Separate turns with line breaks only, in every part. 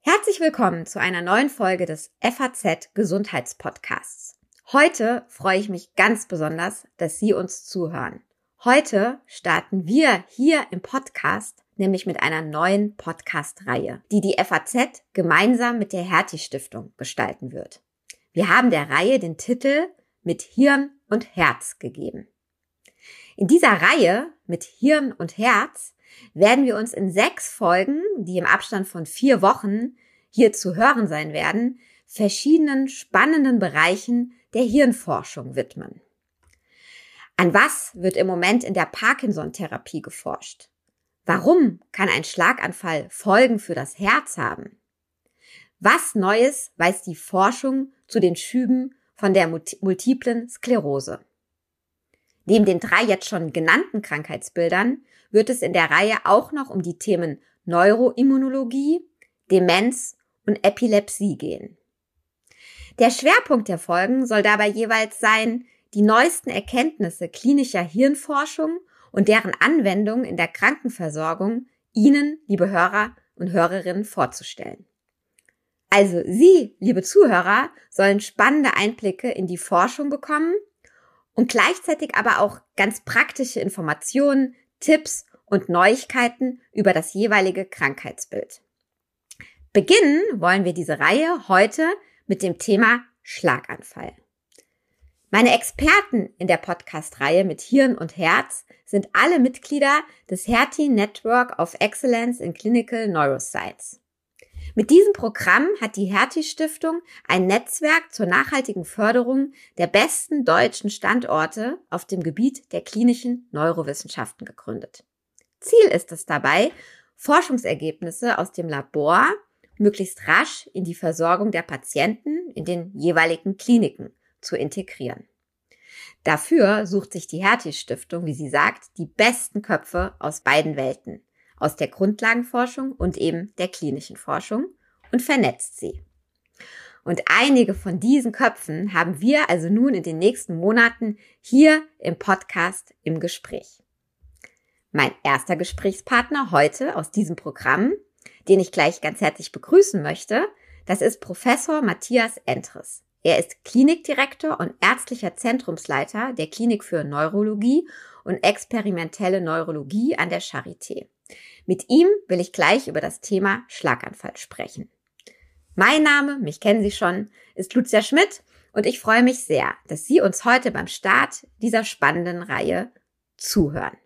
Herzlich willkommen zu einer neuen Folge des FAZ Gesundheitspodcasts. Heute freue ich mich ganz besonders, dass Sie uns zuhören. Heute starten wir hier im Podcast nämlich mit einer neuen Podcast-Reihe, die die FAZ gemeinsam mit der Hertie Stiftung gestalten wird. Wir haben der Reihe den Titel mit Hirn und Herz gegeben. In dieser Reihe mit Hirn und Herz werden wir uns in sechs Folgen, die im Abstand von vier Wochen hier zu hören sein werden, verschiedenen spannenden Bereichen der Hirnforschung widmen. An was wird im Moment in der Parkinson-Therapie geforscht? Warum kann ein Schlaganfall Folgen für das Herz haben? Was Neues weiß die Forschung zu den Schüben von der multiplen Sklerose? Neben den drei jetzt schon genannten Krankheitsbildern wird es in der Reihe auch noch um die Themen Neuroimmunologie, Demenz und Epilepsie gehen. Der Schwerpunkt der Folgen soll dabei jeweils sein, die neuesten Erkenntnisse klinischer Hirnforschung und deren Anwendung in der Krankenversorgung Ihnen, liebe Hörer und Hörerinnen, vorzustellen. Also Sie, liebe Zuhörer, sollen spannende Einblicke in die Forschung bekommen und gleichzeitig aber auch ganz praktische Informationen, Tipps und Neuigkeiten über das jeweilige Krankheitsbild. Beginnen wollen wir diese Reihe heute mit dem Thema Schlaganfall. Meine Experten in der Podcast-Reihe mit Hirn und Herz sind alle Mitglieder des Hertie Network of Excellence in Clinical Neuroscience. Mit diesem Programm hat die Hertie Stiftung ein Netzwerk zur nachhaltigen Förderung der besten deutschen Standorte auf dem Gebiet der klinischen Neurowissenschaften gegründet. Ziel ist es dabei, Forschungsergebnisse aus dem Labor möglichst rasch in die Versorgung der Patienten in den jeweiligen Kliniken zu integrieren. Dafür sucht sich die Hertie Stiftung, wie sie sagt, die besten Köpfe aus beiden Welten aus der Grundlagenforschung und eben der klinischen Forschung und vernetzt sie. Und einige von diesen Köpfen haben wir also nun in den nächsten Monaten hier im Podcast im Gespräch. Mein erster Gesprächspartner heute aus diesem Programm, den ich gleich ganz herzlich begrüßen möchte, das ist Professor Matthias Entres. Er ist Klinikdirektor und ärztlicher Zentrumsleiter der Klinik für Neurologie und experimentelle Neurologie an der Charité. Mit ihm will ich gleich über das Thema Schlaganfall sprechen. Mein Name, mich kennen Sie schon, ist Lucia Schmidt und ich freue mich sehr, dass Sie uns heute beim Start dieser spannenden Reihe zuhören.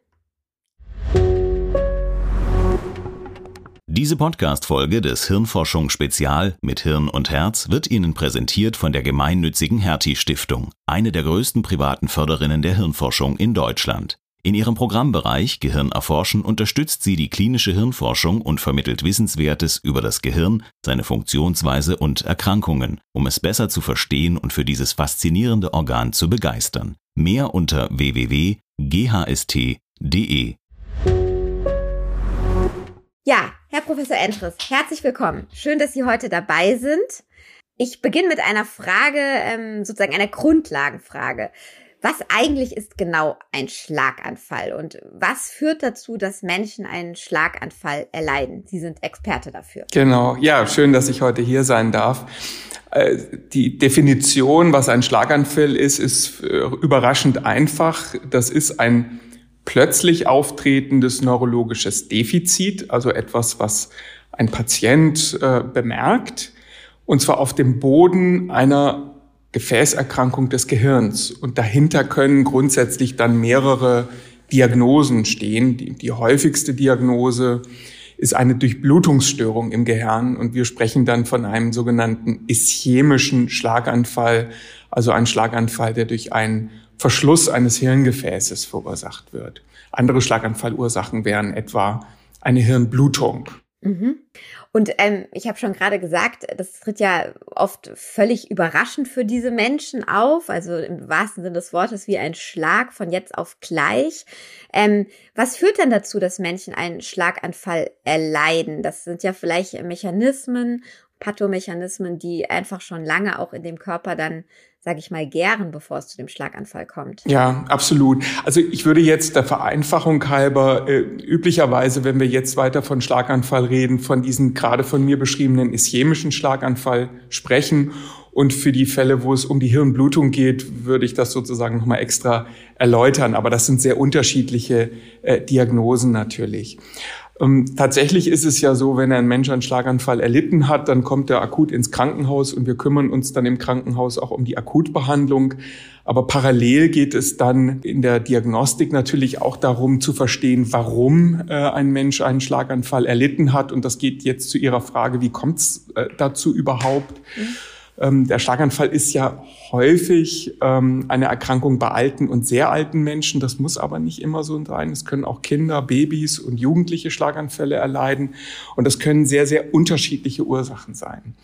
Diese Podcast-Folge des Hirnforschung Spezial mit Hirn und Herz wird Ihnen präsentiert von der gemeinnützigen Hertie Stiftung, eine der größten privaten Förderinnen der Hirnforschung in Deutschland. In ihrem Programmbereich Gehirn erforschen unterstützt sie die klinische Hirnforschung und vermittelt Wissenswertes über das Gehirn, seine Funktionsweise und Erkrankungen, um es besser zu verstehen und für dieses faszinierende Organ zu begeistern. Mehr unter www.ghst.de.
Ja, Herr Professor Enschriss, herzlich willkommen. Schön, dass Sie heute dabei sind. Ich beginne mit einer Frage, ähm, sozusagen einer Grundlagenfrage. Was eigentlich ist genau ein Schlaganfall und was führt dazu, dass Menschen einen Schlaganfall erleiden? Sie sind Experte dafür.
Genau, ja, schön, dass ich heute hier sein darf. Äh, die Definition, was ein Schlaganfall ist, ist äh, überraschend einfach. Das ist ein plötzlich auftretendes neurologisches Defizit, also etwas, was ein Patient äh, bemerkt, und zwar auf dem Boden einer Gefäßerkrankung des Gehirns. Und dahinter können grundsätzlich dann mehrere Diagnosen stehen. Die, die häufigste Diagnose ist eine Durchblutungsstörung im Gehirn und wir sprechen dann von einem sogenannten ischämischen Schlaganfall, also ein Schlaganfall, der durch einen Verschluss eines Hirngefäßes verursacht wird. Andere Schlaganfallursachen wären etwa eine Hirnblutung.
Mhm. Und ähm, ich habe schon gerade gesagt, das tritt ja oft völlig überraschend für diese Menschen auf, also im wahrsten Sinne des Wortes wie ein Schlag von jetzt auf gleich. Ähm, was führt denn dazu, dass Menschen einen Schlaganfall erleiden? Das sind ja vielleicht Mechanismen, Pathomechanismen, die einfach schon lange auch in dem Körper dann sage ich mal, gären, bevor es zu dem Schlaganfall kommt.
Ja, absolut. Also ich würde jetzt der Vereinfachung halber äh, üblicherweise, wenn wir jetzt weiter von Schlaganfall reden, von diesem gerade von mir beschriebenen ischämischen Schlaganfall sprechen. Und für die Fälle, wo es um die Hirnblutung geht, würde ich das sozusagen nochmal extra erläutern. Aber das sind sehr unterschiedliche äh, Diagnosen natürlich. Ähm, tatsächlich ist es ja so, wenn ein Mensch einen Schlaganfall erlitten hat, dann kommt er akut ins Krankenhaus und wir kümmern uns dann im Krankenhaus auch um die Akutbehandlung. Aber parallel geht es dann in der Diagnostik natürlich auch darum zu verstehen, warum äh, ein Mensch einen Schlaganfall erlitten hat. Und das geht jetzt zu Ihrer Frage, wie kommt es äh, dazu überhaupt? Mhm. Ähm, der Schlaganfall ist ja häufig ähm, eine Erkrankung bei alten und sehr alten Menschen. Das muss aber nicht immer so sein. Es können auch Kinder, Babys und Jugendliche Schlaganfälle erleiden. Und das können sehr, sehr unterschiedliche Ursachen sein.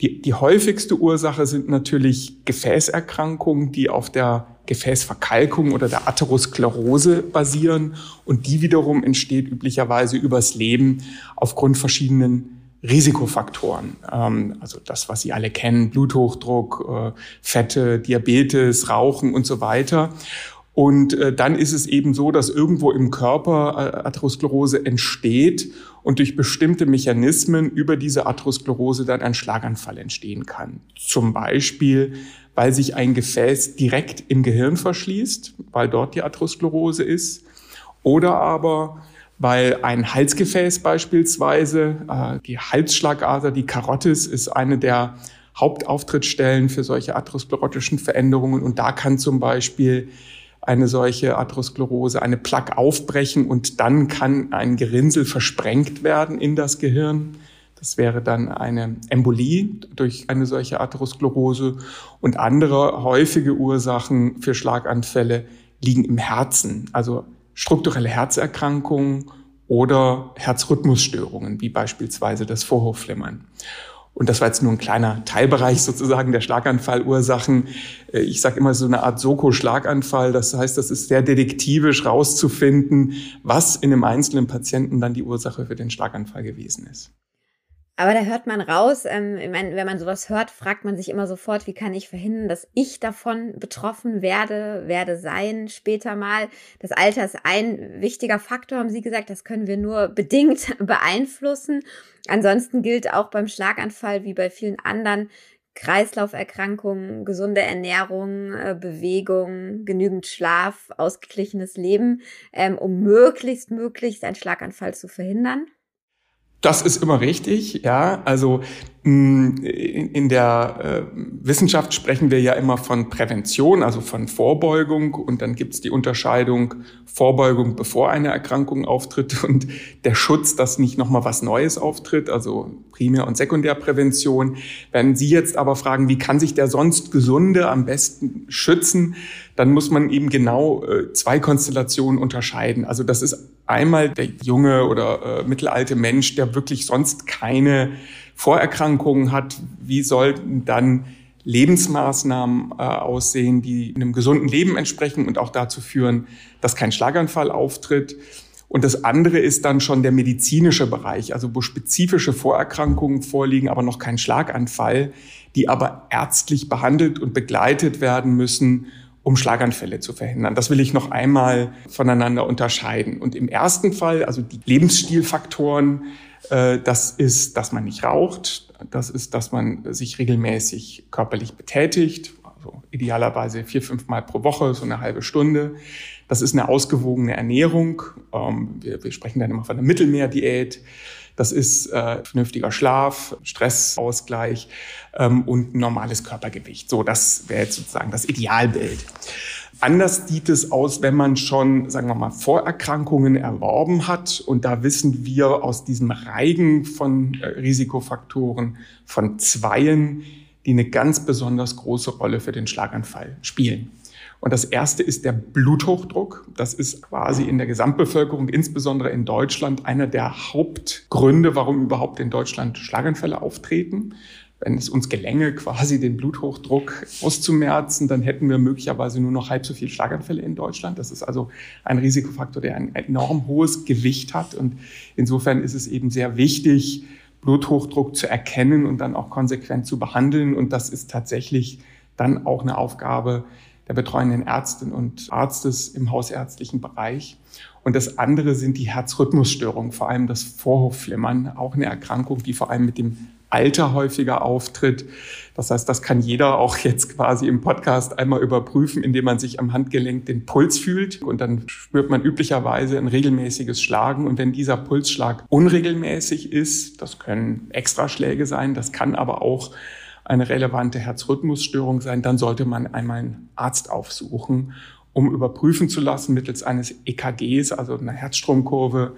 Die, die häufigste Ursache sind natürlich Gefäßerkrankungen, die auf der Gefäßverkalkung oder der Atherosklerose basieren. Und die wiederum entsteht üblicherweise übers Leben aufgrund verschiedenen Risikofaktoren. Ähm, also das, was Sie alle kennen, Bluthochdruck, äh, Fette, Diabetes, Rauchen und so weiter. Und äh, dann ist es eben so, dass irgendwo im Körper äh, Atherosklerose entsteht und durch bestimmte Mechanismen über diese Atherosklerose dann ein Schlaganfall entstehen kann. Zum Beispiel, weil sich ein Gefäß direkt im Gehirn verschließt, weil dort die Atherosklerose ist. Oder aber weil ein Halsgefäß beispielsweise, äh, die Halsschlagader, die Karotis, ist eine der Hauptauftrittsstellen für solche atherosklerotischen Veränderungen. Und da kann zum Beispiel eine solche Atherosklerose, eine Plaque aufbrechen und dann kann ein Gerinnsel versprengt werden in das Gehirn. Das wäre dann eine Embolie durch eine solche Atherosklerose. Und andere häufige Ursachen für Schlaganfälle liegen im Herzen. Also strukturelle Herzerkrankungen oder Herzrhythmusstörungen, wie beispielsweise das Vorhofflimmern. Und das war jetzt nur ein kleiner Teilbereich sozusagen der Schlaganfallursachen. Äh, ich sage immer so eine Art Soko-Schlaganfall. Das heißt, das ist sehr detektivisch rauszufinden, was in einem einzelnen Patienten dann die Ursache für den Schlaganfall gewesen ist.
Aber da hört man raus, ähm, ich meine, wenn man sowas hört, fragt man sich immer sofort, wie kann ich verhindern, dass ich davon betroffen werde, werde sein später mal. Das Alter ist ein wichtiger Faktor, haben Sie gesagt, das können wir nur bedingt beeinflussen. Ansonsten gilt auch beim Schlaganfall wie bei vielen anderen Kreislauferkrankungen, gesunde Ernährung, äh, Bewegung, genügend Schlaf, ausgeglichenes Leben, ähm, um möglichst, möglichst einen Schlaganfall zu verhindern.
Das ist immer richtig, ja. Also in der äh, Wissenschaft sprechen wir ja immer von Prävention, also von Vorbeugung. Und dann gibt es die Unterscheidung Vorbeugung, bevor eine Erkrankung auftritt und der Schutz, dass nicht nochmal was Neues auftritt, also Primär- und Sekundärprävention. Wenn Sie jetzt aber fragen, wie kann sich der sonst Gesunde am besten schützen, dann muss man eben genau äh, zwei Konstellationen unterscheiden. Also das ist einmal der junge oder äh, mittelalte Mensch, der wirklich sonst keine Vorerkrankungen hat. Wie sollten dann Lebensmaßnahmen äh, aussehen, die einem gesunden Leben entsprechen und auch dazu führen, dass kein Schlaganfall auftritt? Und das andere ist dann schon der medizinische Bereich, also wo spezifische Vorerkrankungen vorliegen, aber noch kein Schlaganfall, die aber ärztlich behandelt und begleitet werden müssen um Schlaganfälle zu verhindern. Das will ich noch einmal voneinander unterscheiden. Und im ersten Fall, also die Lebensstilfaktoren, das ist, dass man nicht raucht, das ist, dass man sich regelmäßig körperlich betätigt, also idealerweise vier, fünf Mal pro Woche, so eine halbe Stunde. Das ist eine ausgewogene Ernährung. Ähm, wir, wir sprechen dann immer von einer Mittelmeerdiät. Das ist äh, vernünftiger Schlaf, Stressausgleich ähm, und normales Körpergewicht. So, das wäre jetzt sozusagen das Idealbild. Anders sieht es aus, wenn man schon, sagen wir mal, Vorerkrankungen erworben hat. Und da wissen wir aus diesem Reigen von äh, Risikofaktoren von Zweien, die eine ganz besonders große Rolle für den Schlaganfall spielen. Und das erste ist der Bluthochdruck. Das ist quasi in der Gesamtbevölkerung, insbesondere in Deutschland, einer der Hauptgründe, warum überhaupt in Deutschland Schlaganfälle auftreten. Wenn es uns gelänge, quasi den Bluthochdruck auszumerzen, dann hätten wir möglicherweise nur noch halb so viele Schlaganfälle in Deutschland. Das ist also ein Risikofaktor, der ein enorm hohes Gewicht hat. Und insofern ist es eben sehr wichtig, Bluthochdruck zu erkennen und dann auch konsequent zu behandeln. Und das ist tatsächlich dann auch eine Aufgabe der betreuenden Ärztin und Arztes im hausärztlichen Bereich. Und das andere sind die Herzrhythmusstörungen, vor allem das Vorhofflimmern, auch eine Erkrankung, die vor allem mit dem Alter häufiger auftritt. Das heißt, das kann jeder auch jetzt quasi im Podcast einmal überprüfen, indem man sich am Handgelenk den Puls fühlt. Und dann spürt man üblicherweise ein regelmäßiges Schlagen. Und wenn dieser Pulsschlag unregelmäßig ist, das können Extraschläge sein, das kann aber auch eine relevante Herzrhythmusstörung sein, dann sollte man einmal einen Arzt aufsuchen, um überprüfen zu lassen mittels eines EKGs, also einer Herzstromkurve,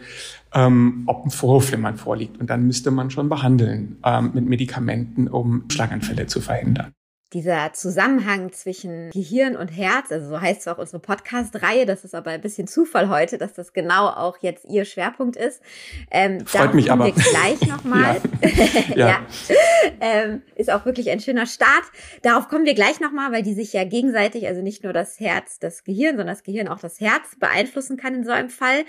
ähm, ob ein Vorhofflimmern vorliegt. Und dann müsste man schon behandeln ähm, mit Medikamenten, um Schlaganfälle zu verhindern
dieser Zusammenhang zwischen Gehirn und Herz, also so heißt zwar auch unsere Podcast-Reihe, das ist aber ein bisschen Zufall heute, dass das genau auch jetzt Ihr Schwerpunkt ist.
Ähm, Freut mich aber.
Wir gleich nochmal. ja. ja. ja. Ähm, ist auch wirklich ein schöner Start. Darauf kommen wir gleich nochmal, weil die sich ja gegenseitig, also nicht nur das Herz, das Gehirn, sondern das Gehirn auch das Herz beeinflussen kann in so einem Fall.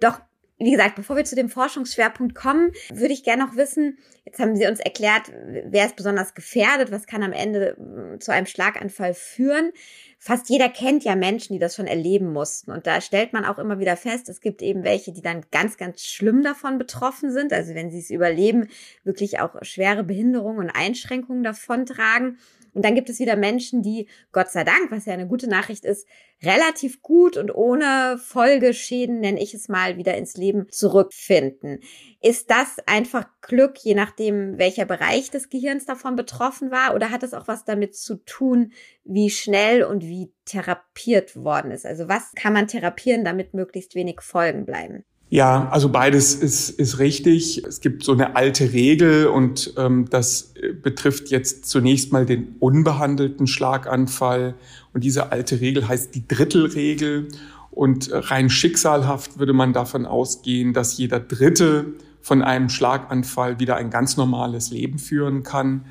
Doch wie gesagt, bevor wir zu dem Forschungsschwerpunkt kommen, würde ich gerne noch wissen, jetzt haben Sie uns erklärt, wer ist besonders gefährdet, was kann am Ende mm, zu einem Schlaganfall führen. Fast jeder kennt ja Menschen, die das schon erleben mussten. Und da stellt man auch immer wieder fest, es gibt eben welche, die dann ganz, ganz schlimm davon betroffen sind. Also wenn sie es überleben, wirklich auch schwere Behinderungen und Einschränkungen davontragen. Und dann gibt es wieder Menschen, die, Gott sei Dank, was ja eine gute Nachricht ist, relativ gut und ohne Folgeschäden, nenne ich es mal, wieder ins Leben zurückfinden. Ist das einfach Glück, je nachdem, welcher Bereich des Gehirns davon betroffen war? Oder hat es auch was damit zu tun, wie schnell und wie therapiert worden ist? Also was kann man therapieren, damit möglichst wenig Folgen bleiben?
Ja, also beides ist, ist richtig. Es gibt so eine alte Regel und ähm, das äh, betrifft jetzt zunächst mal den unbehandelten Schlaganfall. Und diese alte Regel heißt die Drittelregel. Und äh, rein schicksalhaft würde man davon ausgehen, dass jeder Dritte von einem Schlaganfall wieder ein ganz normales Leben führen kann.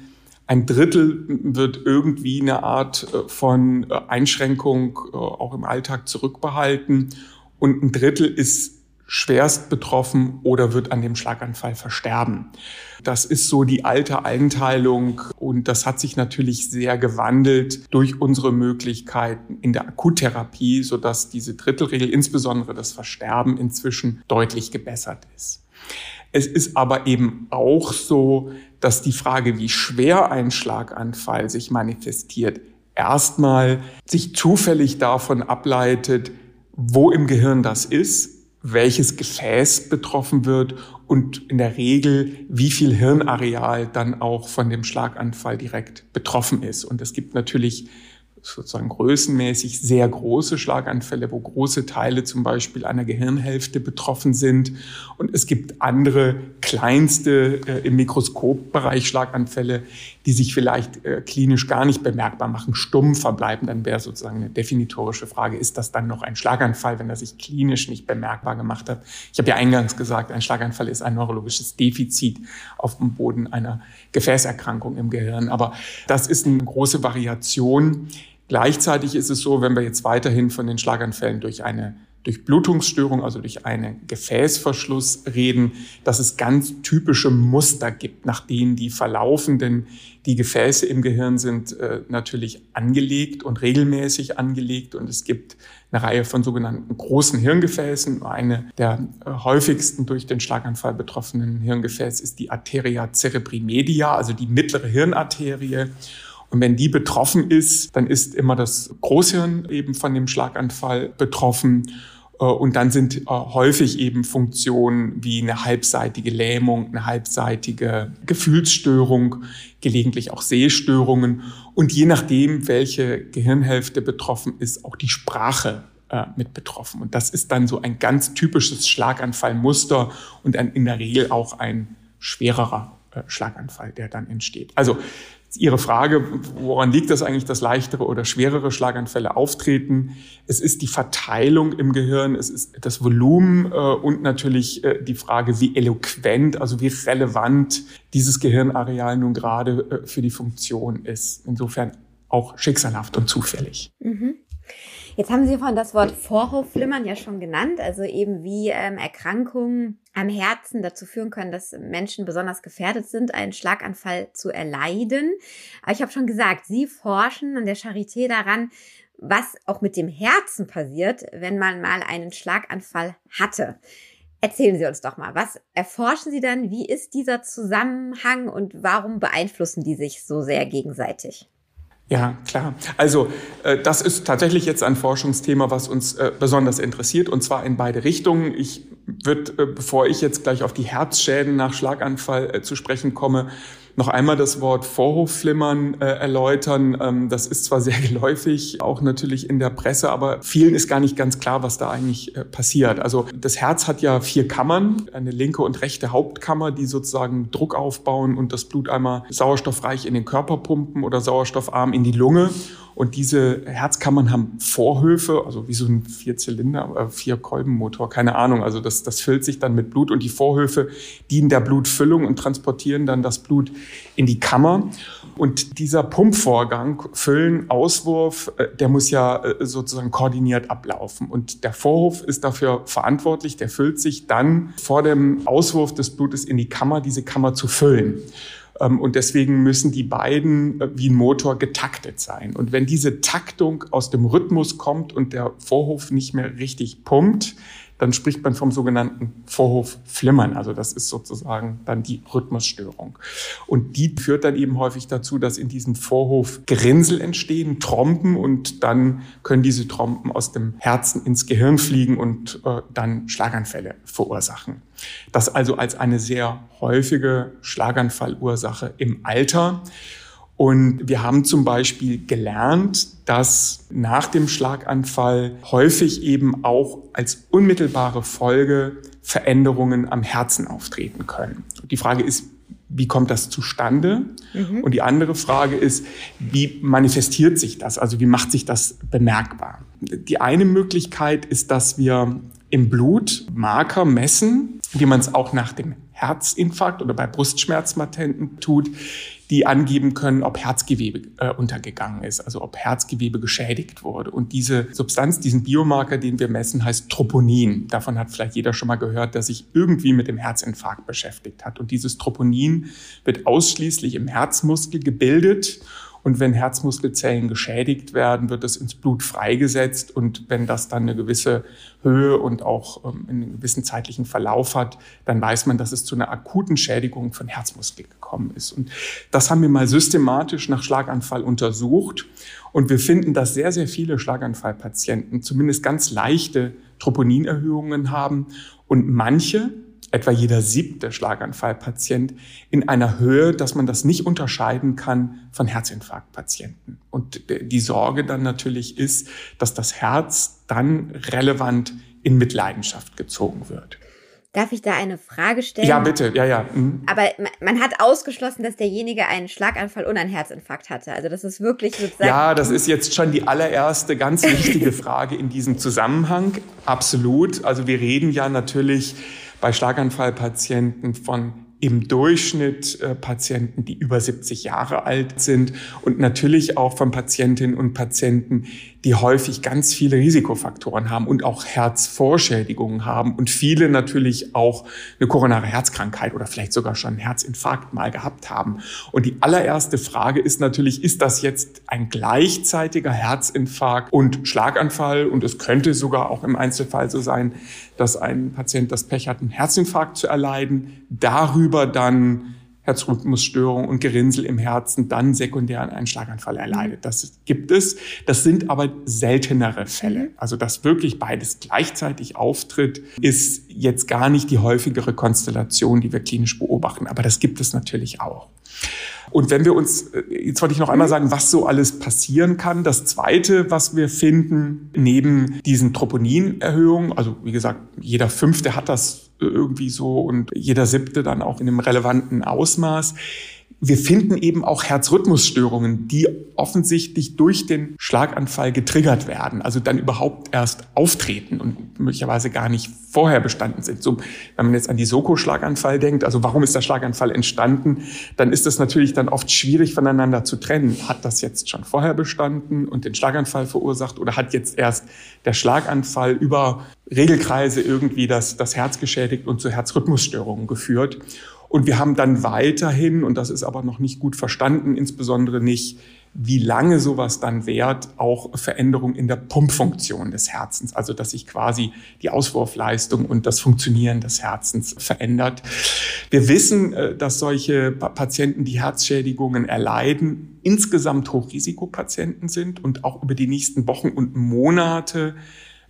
Ein Drittel wird irgendwie eine Art äh, von Einschränkung auch im Alltag zurückbehalten. Und ein Drittel ist schwerst betroffen oder wird an dem Schlaganfall versterben. Das ist so die alte Einteilung und das hat sich natürlich sehr gewandelt durch unsere Möglichkeiten in der Akuttherapie, sodass diese Drittelregel, insbesondere das Versterben, inzwischen deutlich gebessert ist. Es ist aber eben auch so, dass die Frage, wie schwer ein Schlaganfall sich manifestiert, erstmal sich zufällig davon ableitet, wo im Gehirn das ist welches Gefäß betroffen wird und in der Regel, wie viel Hirnareal dann auch von dem Schlaganfall direkt betroffen ist. Und es gibt natürlich sozusagen größenmäßig sehr große Schlaganfälle, wo große Teile zum Beispiel einer Gehirnhälfte betroffen sind. Und es gibt andere kleinste äh, im Mikroskopbereich Schlaganfälle, die sich vielleicht äh, klinisch gar nicht bemerkbar machen, stumm verbleiben. Dann wäre sozusagen eine definitorische Frage, ist das dann noch ein Schlaganfall, wenn er sich klinisch nicht bemerkbar gemacht hat? Ich habe ja eingangs gesagt, ein Schlaganfall ist ein neurologisches Defizit auf dem Boden einer Gefäßerkrankung im Gehirn. Aber das ist eine große Variation Gleichzeitig ist es so, wenn wir jetzt weiterhin von den Schlaganfällen durch eine Durchblutungsstörung, also durch einen Gefäßverschluss reden, dass es ganz typische Muster gibt, nach denen die verlaufen, denn die Gefäße im Gehirn sind äh, natürlich angelegt und regelmäßig angelegt und es gibt eine Reihe von sogenannten großen Hirngefäßen. Eine der äh, häufigsten durch den Schlaganfall betroffenen Hirngefäße ist die Arteria cerebri media, also die mittlere Hirnarterie. Und wenn die betroffen ist, dann ist immer das Großhirn eben von dem Schlaganfall betroffen. Äh, und dann sind äh, häufig eben Funktionen wie eine halbseitige Lähmung, eine halbseitige Gefühlsstörung, gelegentlich auch Sehstörungen. Und je nachdem, welche Gehirnhälfte betroffen ist, auch die Sprache äh, mit betroffen. Und das ist dann so ein ganz typisches Schlaganfallmuster und in der Regel auch ein schwererer Schlaganfall, der dann entsteht. Also Ihre Frage, woran liegt das eigentlich, dass leichtere oder schwerere Schlaganfälle auftreten? Es ist die Verteilung im Gehirn, es ist das Volumen äh, und natürlich äh, die Frage, wie eloquent, also wie relevant dieses Gehirnareal nun gerade äh, für die Funktion ist. Insofern auch schicksalhaft und zufällig.
Mhm. Jetzt haben Sie vorhin das Wort Vorhofflimmern ja schon genannt, also eben wie ähm, Erkrankungen am Herzen dazu führen können, dass Menschen besonders gefährdet sind, einen Schlaganfall zu erleiden. Aber ich habe schon gesagt, Sie forschen an der Charité daran, was auch mit dem Herzen passiert, wenn man mal einen Schlaganfall hatte. Erzählen Sie uns doch mal, was erforschen Sie dann? Wie ist dieser Zusammenhang und warum beeinflussen die sich so sehr gegenseitig?
Ja, klar. Also äh, das ist tatsächlich jetzt ein Forschungsthema, was uns äh, besonders interessiert, und zwar in beide Richtungen. Ich würde, äh, bevor ich jetzt gleich auf die Herzschäden nach Schlaganfall äh, zu sprechen komme, noch einmal das Wort Vorhofflimmern äh, erläutern. Ähm, das ist zwar sehr geläufig, auch natürlich in der Presse, aber vielen ist gar nicht ganz klar, was da eigentlich äh, passiert. Also das Herz hat ja vier Kammern, eine linke und rechte Hauptkammer, die sozusagen Druck aufbauen und das Blut einmal sauerstoffreich in den Körper pumpen oder sauerstoffarm in die Lunge. Und diese Herzkammern haben Vorhöfe, also wie so ein Vierzylinder, äh, Vier-Kolben-Motor, keine Ahnung. Also das, das füllt sich dann mit Blut und die Vorhöfe dienen der Blutfüllung und transportieren dann das Blut in die Kammer. Und dieser Pumpvorgang, Füllen, Auswurf, äh, der muss ja äh, sozusagen koordiniert ablaufen. Und der Vorhof ist dafür verantwortlich, der füllt sich dann vor dem Auswurf des Blutes in die Kammer, diese Kammer zu füllen. Ähm, und deswegen müssen die beiden äh, wie ein Motor getaktet sein. Und wenn diese Taktung aus dem Rhythmus kommt und der Vorhof nicht mehr richtig pumpt, dann spricht man vom sogenannten Vorhofflimmern. Also das ist sozusagen dann die Rhythmusstörung. Und die führt dann eben häufig dazu, dass in diesem Vorhof Gerinnsel entstehen, Trompen und dann können diese Trompen aus dem Herzen ins Gehirn fliegen und äh, dann Schlaganfälle verursachen. Das also als eine sehr häufige Schlaganfallursache im Alter. Und wir haben zum Beispiel gelernt, dass nach dem Schlaganfall häufig eben auch als unmittelbare Folge Veränderungen am Herzen auftreten können. Die Frage ist, wie kommt das zustande? Mhm. Und die andere Frage ist, wie manifestiert sich das? Also wie macht sich das bemerkbar? Die eine Möglichkeit ist, dass wir im Blut Marker messen, wie man es auch nach dem Herzinfarkt oder bei Brustschmerzmatenten tut, die angeben können, ob Herzgewebe äh, untergegangen ist, also ob Herzgewebe geschädigt wurde. Und diese Substanz, diesen Biomarker, den wir messen, heißt Troponin. Davon hat vielleicht jeder schon mal gehört, der sich irgendwie mit dem Herzinfarkt beschäftigt hat. Und dieses Troponin wird ausschließlich im Herzmuskel gebildet und wenn Herzmuskelzellen geschädigt werden, wird es ins Blut freigesetzt. Und wenn das dann eine gewisse Höhe und auch ähm, einen gewissen zeitlichen Verlauf hat, dann weiß man, dass es zu einer akuten Schädigung von Herzmuskel gekommen ist. Und das haben wir mal systematisch nach Schlaganfall untersucht. Und wir finden, dass sehr, sehr viele Schlaganfallpatienten zumindest ganz leichte Troponinerhöhungen haben und manche etwa jeder siebte Schlaganfallpatient in einer Höhe, dass man das nicht unterscheiden kann von Herzinfarktpatienten. Und die Sorge dann natürlich ist, dass das Herz dann relevant in Mitleidenschaft gezogen wird.
Darf ich da eine Frage stellen?
Ja, bitte, ja, ja.
Mhm. Aber man hat ausgeschlossen, dass derjenige einen Schlaganfall und einen Herzinfarkt hatte. Also das ist wirklich sozusagen.
Ja, das ist jetzt schon die allererste ganz wichtige Frage in diesem Zusammenhang. Absolut. Also wir reden ja natürlich bei Schlaganfallpatienten von im Durchschnitt äh, Patienten, die über 70 Jahre alt sind und natürlich auch von Patientinnen und Patienten, die häufig ganz viele Risikofaktoren haben und auch Herzvorschädigungen haben und viele natürlich auch eine koronare Herzkrankheit oder vielleicht sogar schon einen Herzinfarkt mal gehabt haben. Und die allererste Frage ist natürlich, ist das jetzt ein gleichzeitiger Herzinfarkt und Schlaganfall? Und es könnte sogar auch im Einzelfall so sein, dass ein Patient das Pech hat, einen Herzinfarkt zu erleiden, darüber dann Herzrhythmusstörung und Gerinnsel im Herzen dann sekundär einen Schlaganfall erleidet. Das gibt es. Das sind aber seltenere Fälle. Also, dass wirklich beides gleichzeitig auftritt, ist jetzt gar nicht die häufigere Konstellation, die wir klinisch beobachten. Aber das gibt es natürlich auch. Und wenn wir uns, äh, jetzt wollte ich noch einmal sagen, was so alles passieren kann. Das Zweite, was wir finden, neben diesen Troponinerhöhungen, also wie gesagt, jeder Fünfte hat das irgendwie so und jeder Siebte dann auch in einem relevanten Ausmaß, wir finden eben auch Herzrhythmusstörungen, die offensichtlich durch den Schlaganfall getriggert werden, also dann überhaupt erst auftreten und möglicherweise gar nicht vorher bestanden sind. So, wenn man jetzt an die Soko-Schlaganfall denkt, also warum ist der Schlaganfall entstanden, dann ist das natürlich dann oft schwierig voneinander zu trennen. Hat das jetzt schon vorher bestanden und den Schlaganfall verursacht oder hat jetzt erst der Schlaganfall über Regelkreise irgendwie das, das Herz geschädigt und zu Herzrhythmusstörungen geführt? Und wir haben dann weiterhin, und das ist aber noch nicht gut verstanden, insbesondere nicht, wie lange sowas dann währt, auch Veränderungen in der Pumpfunktion des Herzens, also dass sich quasi die Auswurfleistung und das Funktionieren des Herzens verändert. Wir wissen, äh, dass solche Patienten, die Herzschädigungen erleiden, insgesamt Hochrisikopatienten sind und auch über die nächsten Wochen und Monate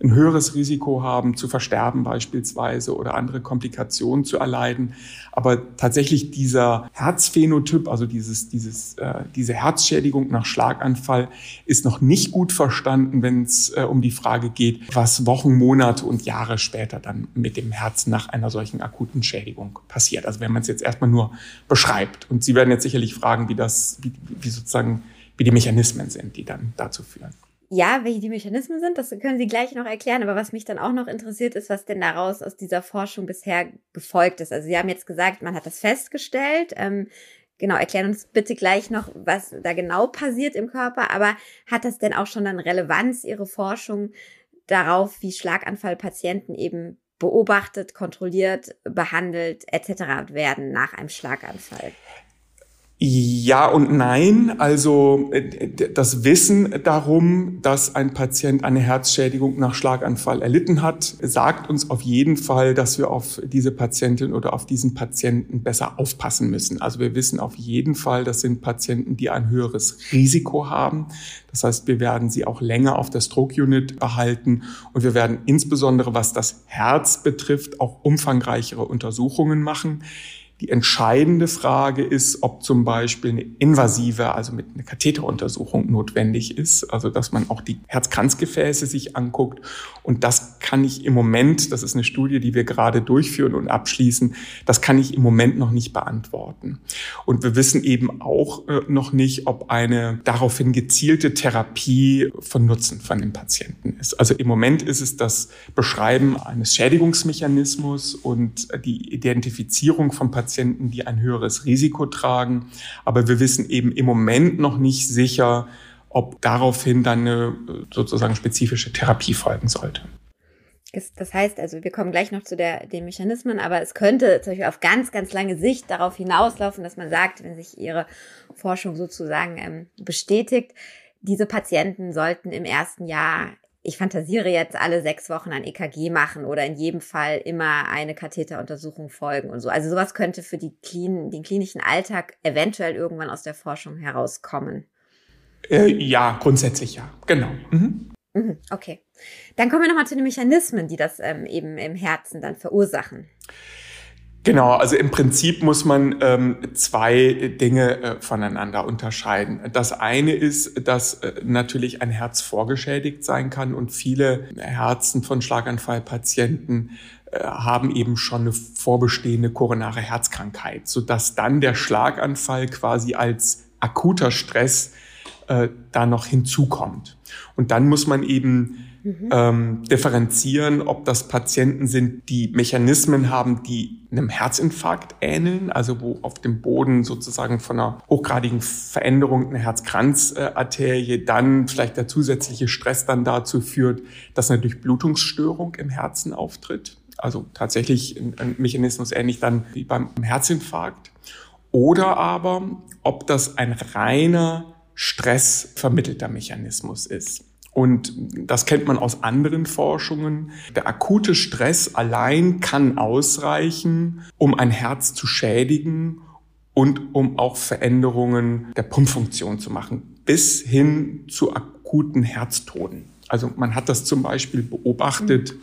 ein höheres Risiko haben, zu versterben beispielsweise oder andere Komplikationen zu erleiden. Aber tatsächlich dieser Herzphänotyp, also dieses, dieses, äh, diese Herzschädigung nach Schlaganfall, ist noch nicht gut verstanden, wenn es äh, um die Frage geht, was Wochen, Monate und Jahre später dann mit dem Herzen nach einer solchen akuten Schädigung passiert. Also wenn man es jetzt erstmal nur beschreibt. Und Sie werden jetzt sicherlich fragen, wie das, wie, wie sozusagen, wie die Mechanismen sind, die dann dazu führen
ja, welche die Mechanismen sind, das können Sie gleich noch erklären. Aber was mich dann auch noch interessiert, ist, was denn daraus aus dieser Forschung bisher gefolgt ist. Also Sie haben jetzt gesagt, man hat das festgestellt. Ähm, genau, erklären uns bitte gleich noch, was da genau passiert im Körper. Aber hat das denn auch schon dann Relevanz, Ihre Forschung darauf, wie Schlaganfallpatienten eben beobachtet, kontrolliert, behandelt etc. werden nach einem Schlaganfall?
Ja und nein. Also äh, das Wissen darum, dass ein Patient eine Herzschädigung nach Schlaganfall erlitten hat, sagt uns auf jeden Fall, dass wir auf diese Patientin oder auf diesen Patienten besser aufpassen müssen. Also wir wissen auf jeden Fall, das sind Patienten, die ein höheres Risiko haben. Das heißt, wir werden sie auch länger auf der Stroke Unit behalten und wir werden insbesondere, was das Herz betrifft, auch umfangreichere Untersuchungen machen. Die entscheidende Frage ist, ob zum Beispiel eine invasive, also mit einer Katheteruntersuchung notwendig ist, also dass man auch die Herzkranzgefäße sich anguckt. Und das kann ich im Moment, das ist eine Studie, die wir gerade durchführen und abschließen, das kann ich im Moment noch nicht beantworten. Und wir wissen eben auch äh, noch nicht, ob eine daraufhin gezielte Therapie von Nutzen von dem Patienten ist. Also im Moment ist es das Beschreiben eines Schädigungsmechanismus und die Identifizierung von Patienten, die ein höheres Risiko tragen. Aber wir wissen eben im Moment noch nicht sicher, ob daraufhin dann eine sozusagen spezifische Therapie folgen sollte.
Das heißt also, wir kommen gleich noch zu der, den Mechanismen, aber es könnte zum Beispiel auf ganz, ganz lange Sicht darauf hinauslaufen, dass man sagt, wenn sich Ihre Forschung sozusagen ähm, bestätigt, diese Patienten sollten im ersten Jahr ich fantasiere jetzt alle sechs Wochen ein EKG machen oder in jedem Fall immer eine Katheteruntersuchung folgen und so. Also sowas könnte für die Klin den klinischen Alltag eventuell irgendwann aus der Forschung herauskommen.
Äh, ja, grundsätzlich ja, genau. Mhm.
Mhm, okay. Dann kommen wir nochmal zu den Mechanismen, die das ähm, eben im Herzen dann verursachen.
Genau, also im Prinzip muss man ähm, zwei Dinge äh, voneinander unterscheiden. Das eine ist, dass äh, natürlich ein Herz vorgeschädigt sein kann und viele Herzen von Schlaganfallpatienten äh, haben eben schon eine vorbestehende koronare Herzkrankheit, sodass dann der Schlaganfall quasi als akuter Stress äh, da noch hinzukommt. Und dann muss man eben mhm. ähm, differenzieren, ob das Patienten sind, die Mechanismen haben, die einem Herzinfarkt ähneln, also wo auf dem Boden sozusagen von einer hochgradigen Veränderung einer Herzkranzarterie dann vielleicht der zusätzliche Stress dann dazu führt, dass eine Durchblutungsstörung im Herzen auftritt. Also tatsächlich ein Mechanismus ähnlich dann wie beim Herzinfarkt. Oder aber, ob das ein reiner stressvermittelter Mechanismus ist. Und das kennt man aus anderen Forschungen. Der akute Stress allein kann ausreichen, um ein Herz zu schädigen und um auch Veränderungen der Pumpfunktion zu machen, bis hin zu akuten Herztoden. Also man hat das zum Beispiel beobachtet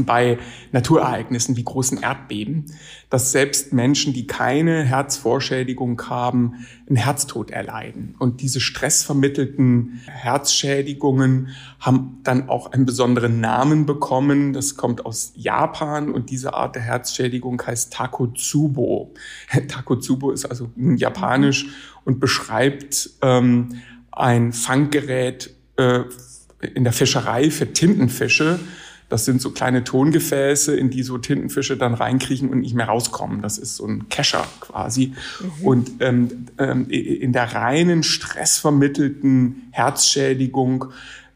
bei Naturereignissen wie großen Erdbeben, dass selbst Menschen, die keine Herzvorschädigung haben, einen Herztod erleiden. Und diese stressvermittelten Herzschädigungen haben dann auch einen besonderen Namen bekommen. Das kommt aus Japan und diese Art der Herzschädigung heißt Takotsubo. Takotsubo ist also japanisch und beschreibt ähm, ein Fanggerät äh, in der Fischerei für Tintenfische das sind so kleine Tongefäße, in die so Tintenfische dann reinkriechen und nicht mehr rauskommen. Das ist so ein Kescher quasi. Mhm. Und ähm, ähm, in der reinen stressvermittelten Herzschädigung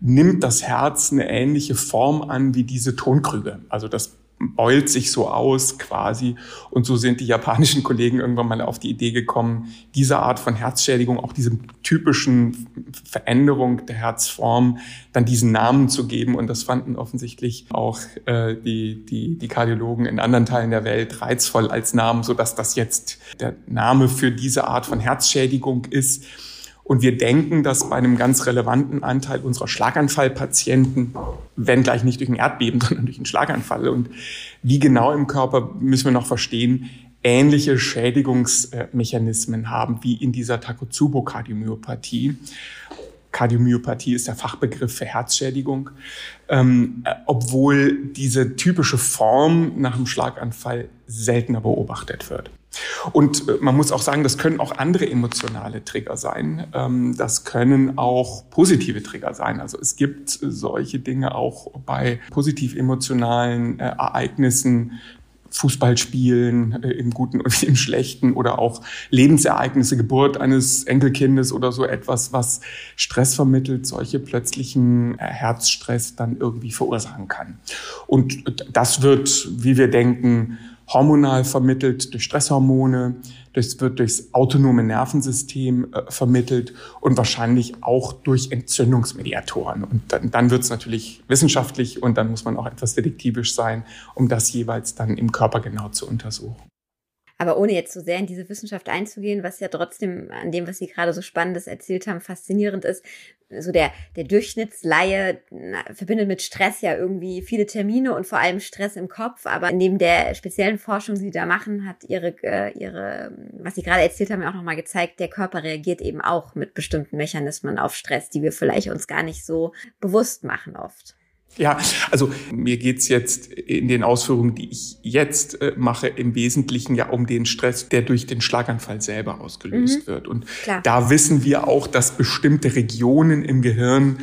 nimmt das Herz eine ähnliche Form an wie diese Tonkrüge. Also das beult sich so aus quasi. Und so sind die japanischen Kollegen irgendwann mal auf die Idee gekommen, diese Art von Herzschädigung, auch diese typischen Veränderung der Herzform, dann diesen Namen zu geben. Und das fanden offensichtlich auch äh, die, die, die Kardiologen in anderen Teilen der Welt reizvoll als Namen, sodass das jetzt der Name für diese Art von Herzschädigung ist. Und wir denken, dass bei einem ganz relevanten Anteil unserer Schlaganfallpatienten, wenn gleich nicht durch ein Erdbeben, sondern durch einen Schlaganfall und wie genau im Körper müssen wir noch verstehen, ähnliche Schädigungsmechanismen haben wie in dieser Takotsubo-Kardiomyopathie. Kardiomyopathie ist der Fachbegriff für Herzschädigung, ähm, obwohl diese typische Form nach einem Schlaganfall seltener beobachtet wird. Und äh, man muss auch sagen, das können auch andere emotionale Trigger sein. Ähm, das können auch positive Trigger sein. Also es gibt solche Dinge auch bei positiv emotionalen äh, Ereignissen, Fußballspielen äh, im Guten und im Schlechten oder auch Lebensereignisse, Geburt eines Enkelkindes oder so etwas, was Stress vermittelt, solche plötzlichen Herzstress dann irgendwie verursachen kann. Und das wird, wie wir denken, hormonal vermittelt durch Stresshormone, das wird durchs autonome Nervensystem äh, vermittelt und wahrscheinlich auch durch Entzündungsmediatoren. Und dann, dann wird es natürlich wissenschaftlich und dann muss man auch etwas detektivisch sein, um das jeweils dann im Körper genau zu untersuchen.
Aber ohne jetzt so sehr in diese Wissenschaft einzugehen, was ja trotzdem an dem, was Sie gerade so Spannendes erzählt haben, faszinierend ist, so der, der Durchschnittsleihe verbindet mit Stress ja irgendwie viele Termine und vor allem Stress im Kopf. Aber neben der speziellen Forschung, die Sie da machen, hat Ihre, äh, Ihre, was Sie gerade erzählt haben, ja auch nochmal gezeigt, der Körper reagiert eben auch mit bestimmten Mechanismen auf Stress, die wir vielleicht uns gar nicht so bewusst machen oft.
Ja, also mir geht's jetzt in den Ausführungen, die ich jetzt äh, mache, im Wesentlichen ja um den Stress, der durch den Schlaganfall selber ausgelöst mhm. wird. Und Klar. da wissen wir auch, dass bestimmte Regionen im Gehirn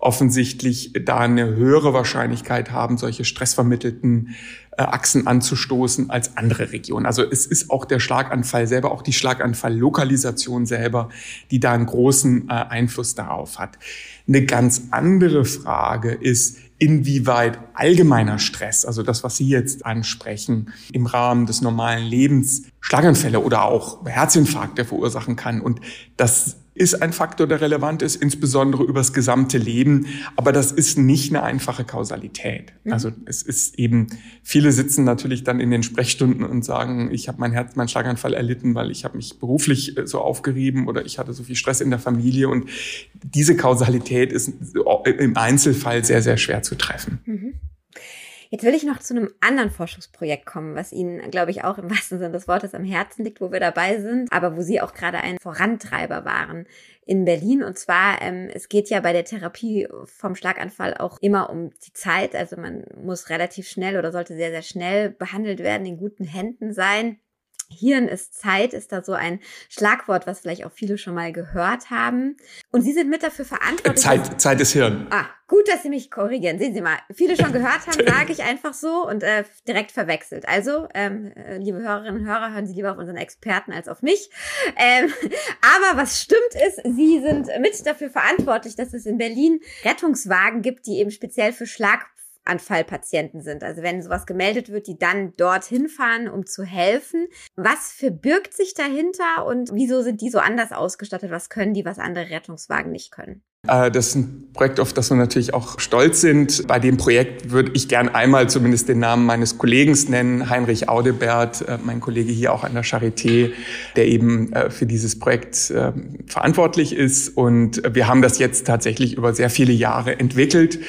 offensichtlich da eine höhere Wahrscheinlichkeit haben, solche stressvermittelten äh, Achsen anzustoßen als andere Regionen. Also es ist auch der Schlaganfall selber, auch die Schlaganfalllokalisation selber, die da einen großen äh, Einfluss darauf hat. Eine ganz andere Frage ist, inwieweit allgemeiner Stress, also das, was Sie jetzt ansprechen, im Rahmen des normalen Lebens Schlaganfälle oder auch Herzinfarkte verursachen kann. Und das ist ein Faktor, der relevant ist, insbesondere übers gesamte Leben. Aber das ist nicht eine einfache Kausalität. Also es ist eben, viele sitzen natürlich dann in den Sprechstunden und sagen, ich habe mein Herz, meinen Schlaganfall erlitten, weil ich habe mich beruflich äh, so aufgerieben oder ich hatte so viel Stress in der Familie. Und diese Kausalität ist im Einzelfall sehr, sehr schwer zu treffen. Mhm.
Jetzt will ich noch zu einem anderen Forschungsprojekt kommen, was Ihnen, glaube ich, auch im wahrsten Sinne des Wortes am Herzen liegt, wo wir dabei sind, aber wo Sie auch gerade ein Vorantreiber waren in Berlin. Und zwar, ähm, es geht ja bei der Therapie vom Schlaganfall auch immer um die Zeit. Also man muss relativ schnell oder sollte sehr, sehr schnell behandelt werden, in guten Händen sein. Hirn ist Zeit, ist da so ein Schlagwort, was vielleicht auch viele schon mal gehört haben. Und Sie sind mit dafür verantwortlich.
Zeit, Zeit ist Hirn.
Ah, gut, dass Sie mich korrigieren. Sehen Sie mal, viele schon gehört haben, sage ich einfach so und äh, direkt verwechselt. Also, ähm, äh, liebe Hörerinnen und Hörer, hören Sie lieber auf unseren Experten als auf mich. Ähm, aber was stimmt ist, Sie sind mit dafür verantwortlich, dass es in Berlin Rettungswagen gibt, die eben speziell für Schlag Anfallpatienten sind. Also wenn sowas gemeldet wird, die dann dorthin fahren, um zu helfen. Was verbirgt sich dahinter und wieso sind die so anders ausgestattet? Was können die, was andere Rettungswagen nicht können?
Äh, das ist ein Projekt, auf das wir natürlich auch stolz sind. Bei dem Projekt würde ich gern einmal zumindest den Namen meines Kollegen nennen, Heinrich Audebert, äh, mein Kollege hier auch an der Charité, der eben äh, für dieses Projekt verantwortlich ist. Und wir haben das jetzt tatsächlich über sehr viele Jahre entwickelt.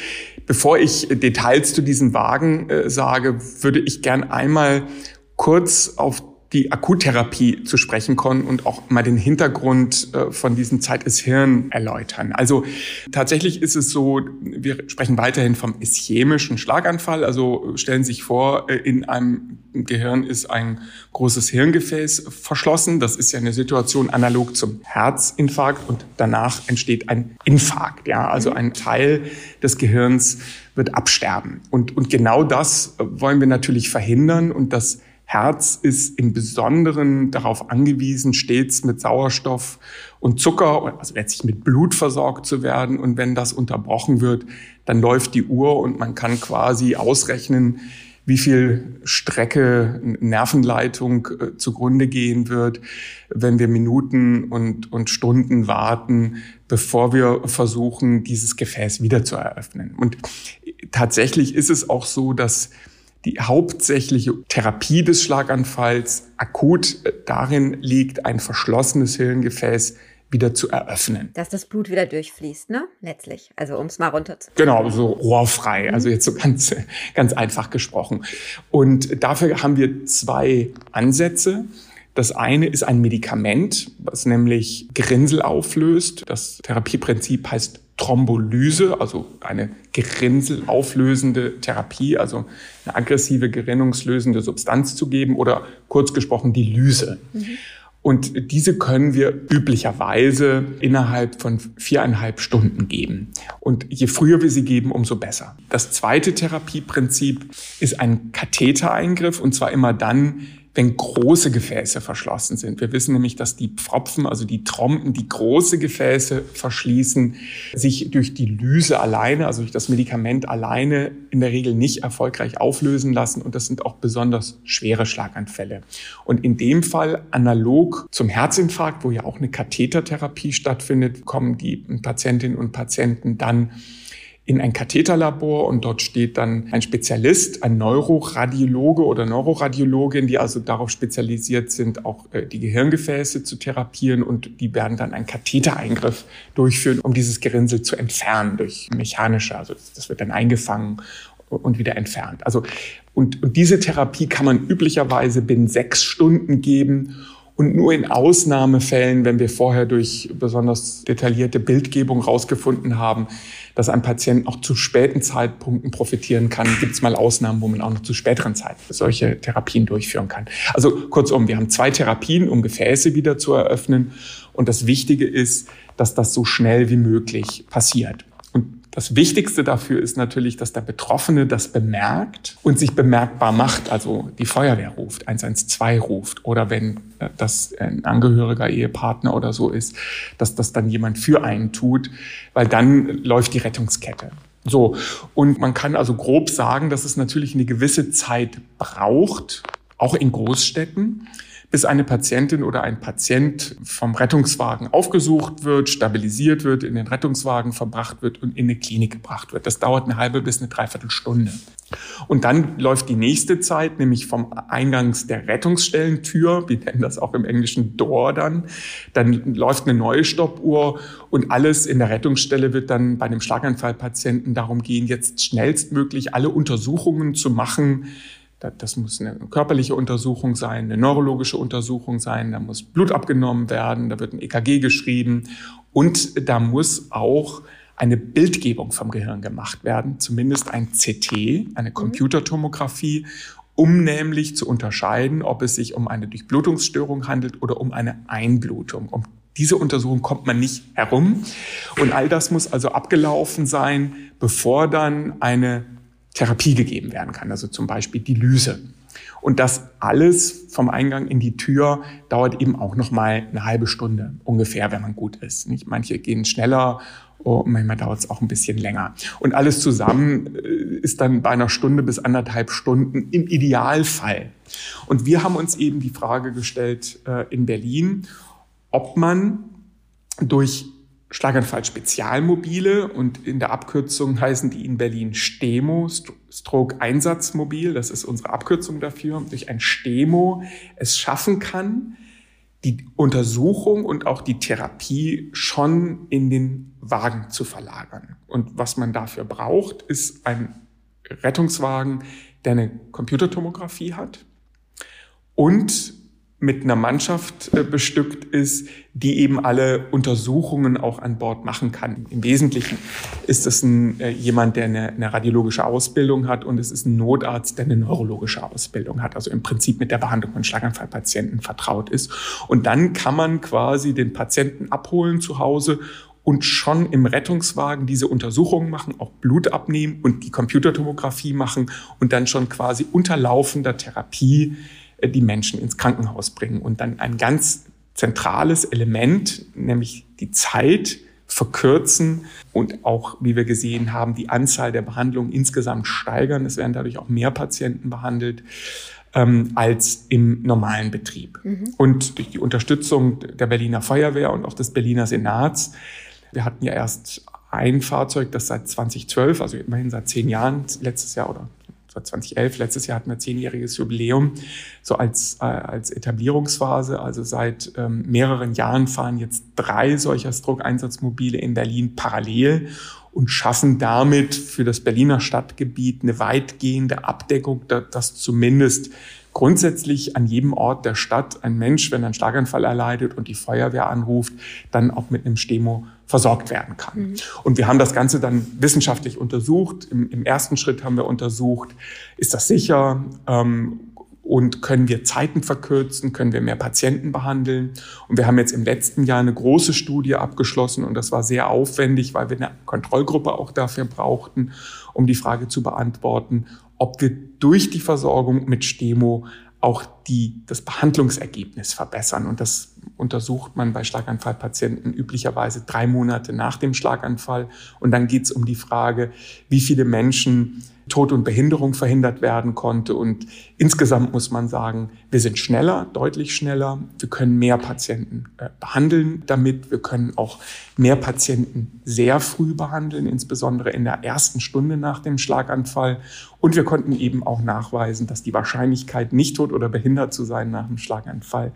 Bevor ich Details zu diesem Wagen sage, würde ich gern einmal kurz auf die Akuttherapie zu sprechen kommen und auch mal den Hintergrund äh, von diesem Zeit ist Hirn erläutern. Also tatsächlich ist es so, wir sprechen weiterhin vom ischämischen Schlaganfall. Also stellen Sie sich vor, äh, in einem Gehirn ist ein großes Hirngefäß verschlossen. Das ist ja eine Situation analog zum Herzinfarkt und danach entsteht ein Infarkt. Ja, also ein Teil des Gehirns wird absterben. Und, und genau das wollen wir natürlich verhindern und das Herz ist im Besonderen darauf angewiesen, stets mit Sauerstoff und Zucker, also letztlich mit Blut versorgt zu werden. Und wenn das unterbrochen wird, dann läuft die Uhr und man kann quasi ausrechnen, wie viel Strecke Nervenleitung äh, zugrunde gehen wird, wenn wir Minuten und, und Stunden warten, bevor wir versuchen, dieses Gefäß wieder zu eröffnen. Und tatsächlich ist es auch so, dass die hauptsächliche Therapie des Schlaganfalls akut äh, darin liegt, ein verschlossenes Hirngefäß wieder zu eröffnen.
Dass das Blut wieder durchfließt, ne? Letztlich. Also um es mal runter zu.
Genau, so rohrfrei. Mhm. Also jetzt so ganz, ganz einfach gesprochen. Und dafür haben wir zwei Ansätze. Das eine ist ein Medikament, was nämlich Grinsel auflöst. Das Therapieprinzip heißt Thrombolyse, also eine gerinnselauflösende Therapie, also eine aggressive gerinnungslösende Substanz zu geben oder kurz gesprochen die Lyse. Mhm. Und diese können wir üblicherweise innerhalb von viereinhalb Stunden geben. Und je früher wir sie geben, umso besser. Das zweite Therapieprinzip ist ein Kathetereingriff und zwar immer dann, wenn große Gefäße verschlossen sind. Wir wissen nämlich, dass die Pfropfen, also die Trompen, die große Gefäße verschließen, sich durch die Lyse alleine, also durch das Medikament alleine in der Regel nicht erfolgreich auflösen lassen. Und das sind auch besonders schwere Schlaganfälle. Und in dem Fall, analog zum Herzinfarkt, wo ja auch eine Kathetertherapie stattfindet, kommen die Patientinnen und Patienten dann in ein Katheterlabor und dort steht dann ein Spezialist, ein Neuroradiologe oder Neuroradiologin, die also darauf spezialisiert sind, auch äh, die Gehirngefäße zu therapieren und die werden dann einen Kathetereingriff durchführen, um dieses Gerinnsel zu entfernen durch mechanische, also das wird dann eingefangen und wieder entfernt. Also und, und diese Therapie kann man üblicherweise binnen sechs Stunden geben und nur in Ausnahmefällen, wenn wir vorher durch besonders detaillierte Bildgebung herausgefunden haben, dass ein Patient auch zu späten Zeitpunkten profitieren kann, gibt es mal Ausnahmen, wo man auch noch zu späteren Zeiten solche Therapien durchführen kann. Also kurzum, wir haben zwei Therapien, um Gefäße wieder zu eröffnen. Und das Wichtige ist, dass das so schnell wie möglich passiert. Das Wichtigste dafür ist natürlich, dass der Betroffene das bemerkt und sich bemerkbar macht, also die Feuerwehr ruft, 112 ruft. Oder wenn äh, das ein Angehöriger, Ehepartner oder so ist, dass das dann jemand für einen tut, weil dann läuft die Rettungskette. So, und man kann also grob sagen, dass es natürlich eine gewisse Zeit braucht, auch in Großstädten, bis eine Patientin oder ein Patient vom Rettungswagen aufgesucht wird, stabilisiert wird, in den Rettungswagen verbracht wird und in eine Klinik gebracht wird. Das dauert eine halbe bis eine Dreiviertelstunde. Und dann läuft die nächste Zeit, nämlich vom Eingangs der Rettungsstellentür, wir nennen das auch im Englischen Door dann, dann läuft eine neue Stoppuhr und alles in der Rettungsstelle wird dann bei einem Schlaganfallpatienten darum gehen, jetzt schnellstmöglich alle Untersuchungen zu machen, das muss eine körperliche Untersuchung sein, eine neurologische Untersuchung sein, da muss Blut abgenommen werden, da wird ein EKG geschrieben und da muss auch eine Bildgebung vom Gehirn gemacht werden, zumindest ein CT, eine mhm. Computertomographie, um nämlich zu unterscheiden, ob es sich um eine Durchblutungsstörung handelt oder um eine Einblutung. Um diese Untersuchung kommt man nicht herum. Und all das muss also abgelaufen sein, bevor dann eine Therapie gegeben werden kann, also zum Beispiel die Lyse. Und das alles vom Eingang in die Tür dauert eben auch noch mal eine halbe Stunde ungefähr, wenn man gut ist. Nicht? Manche gehen schneller, oh, manchmal dauert es auch ein bisschen länger. Und alles zusammen äh, ist dann bei einer Stunde bis anderthalb Stunden im Idealfall. Und wir haben uns eben die Frage gestellt äh, in Berlin, ob man durch Schlaganfall-Spezialmobile und in der Abkürzung heißen die in Berlin STEMO, Stroke Einsatzmobil. Das ist unsere Abkürzung dafür. Durch ein STEMO es schaffen kann, die Untersuchung und auch die Therapie schon in den Wagen zu verlagern. Und was man dafür braucht, ist ein Rettungswagen, der eine Computertomographie hat und mit einer Mannschaft äh, bestückt ist, die eben alle Untersuchungen auch an Bord machen kann. Im Wesentlichen ist es ein, äh, jemand, der eine, eine, radiologische Ausbildung hat und es ist ein Notarzt, der eine neurologische Ausbildung hat, also im Prinzip mit der Behandlung von Schlaganfallpatienten vertraut ist. Und dann kann man quasi den Patienten abholen zu Hause und schon im Rettungswagen diese Untersuchungen machen, auch Blut abnehmen und die Computertomographie machen und dann schon quasi unter laufender Therapie die Menschen ins Krankenhaus bringen und dann ein ganz zentrales Element, nämlich die Zeit verkürzen und auch, wie wir gesehen haben, die Anzahl der Behandlungen insgesamt steigern. Es werden dadurch auch mehr Patienten behandelt ähm, als im normalen Betrieb. Mhm. Und durch die Unterstützung der Berliner Feuerwehr und auch des Berliner Senats, wir hatten ja erst ein Fahrzeug, das seit 2012, also immerhin seit zehn Jahren, letztes Jahr oder 2011, letztes Jahr hatten wir zehnjähriges Jubiläum, so als, äh, als Etablierungsphase. Also seit ähm, mehreren Jahren fahren jetzt drei solcher Stroke-Einsatzmobile in Berlin parallel und schaffen damit für das Berliner Stadtgebiet eine weitgehende Abdeckung, dass zumindest grundsätzlich an jedem Ort der Stadt ein Mensch, wenn er einen Schlaganfall erleidet und die Feuerwehr anruft, dann auch mit einem Stemo versorgt werden kann. Mhm. Und wir haben das Ganze dann wissenschaftlich untersucht. Im, Im, ersten Schritt haben wir untersucht, ist das sicher? Ähm, und können wir Zeiten verkürzen, können wir mehr Patienten behandeln. Und wir haben jetzt im letzten Jahr eine große Studie abgeschlossen und das war sehr aufwendig, weil wir eine Kontrollgruppe auch dafür brauchten, um die Frage zu beantworten, ob wir durch die Versorgung mit Stemo auch die, das Behandlungsergebnis verbessern. Und das untersucht man bei Schlaganfallpatienten üblicherweise drei Monate nach dem Schlaganfall. Und dann geht es um die Frage, wie viele Menschen Tod und Behinderung verhindert werden konnte. Und insgesamt muss man sagen, wir sind schneller, deutlich schneller. Wir können mehr Patienten äh, behandeln damit. Wir können auch mehr Patienten sehr früh behandeln, insbesondere in der ersten Stunde nach dem Schlaganfall. Und wir konnten eben auch nachweisen, dass die Wahrscheinlichkeit, nicht tot oder behindert zu sein nach dem Schlaganfall,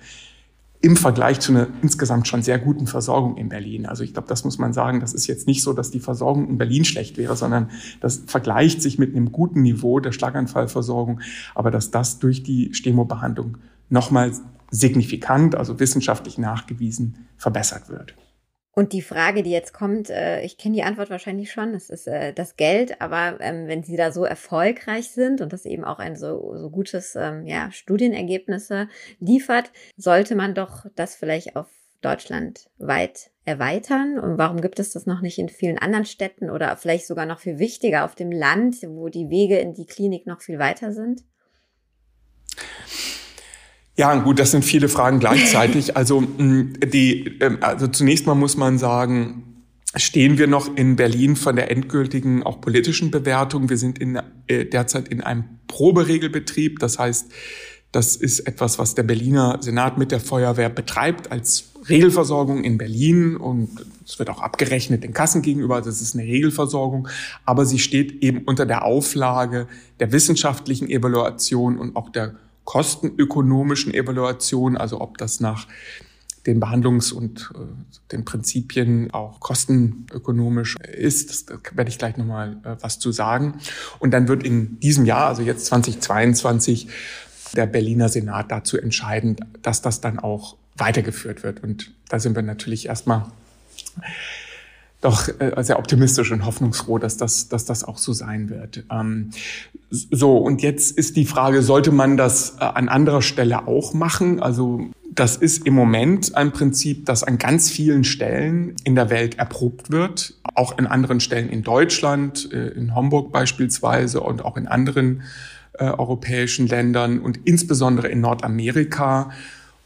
im Vergleich zu einer insgesamt schon sehr guten Versorgung in Berlin. Also ich glaube, das muss man sagen, das ist jetzt nicht so, dass die Versorgung in Berlin schlecht wäre, sondern das vergleicht sich mit einem guten Niveau der Schlaganfallversorgung, aber dass das durch die Stemobehandlung nochmal signifikant, also wissenschaftlich nachgewiesen, verbessert wird.
Und die Frage, die jetzt kommt, äh, ich kenne die Antwort wahrscheinlich schon, es ist äh, das Geld, aber ähm, wenn Sie da so erfolgreich sind und das eben auch ein so, so gutes ähm, ja, Studienergebnisse liefert, sollte man doch das vielleicht auf Deutschland weit erweitern? Und warum gibt es das noch nicht in vielen anderen Städten oder vielleicht sogar noch viel wichtiger auf dem Land, wo die Wege in die Klinik noch viel weiter sind?
Ja, gut, das sind viele Fragen gleichzeitig. Also, mm, die, ähm, also zunächst mal muss man sagen, stehen wir noch in Berlin von der endgültigen auch politischen Bewertung. Wir sind in, äh, derzeit in einem Proberegelbetrieb. Das heißt, das ist etwas, was der Berliner Senat mit der Feuerwehr betreibt als Regelversorgung in Berlin und es wird auch abgerechnet den Kassen gegenüber, das ist eine Regelversorgung, aber sie steht eben unter der Auflage der wissenschaftlichen Evaluation und auch der kostenökonomischen Evaluation, also ob das nach den Behandlungs- und äh, den Prinzipien auch kostenökonomisch ist. Da werde ich gleich nochmal äh, was zu sagen. Und dann wird in diesem Jahr, also jetzt 2022, der Berliner Senat dazu entscheiden, dass das dann auch weitergeführt wird. Und da sind wir natürlich erstmal doch äh, sehr optimistisch und hoffnungsfroh, dass das, dass das auch so sein wird. Ähm, so, und jetzt ist die Frage, sollte man das äh, an anderer Stelle auch machen? Also das ist im Moment ein Prinzip, das an ganz vielen Stellen in der Welt erprobt wird, auch in anderen Stellen in Deutschland, äh, in Homburg beispielsweise und auch in anderen äh, europäischen Ländern und insbesondere in Nordamerika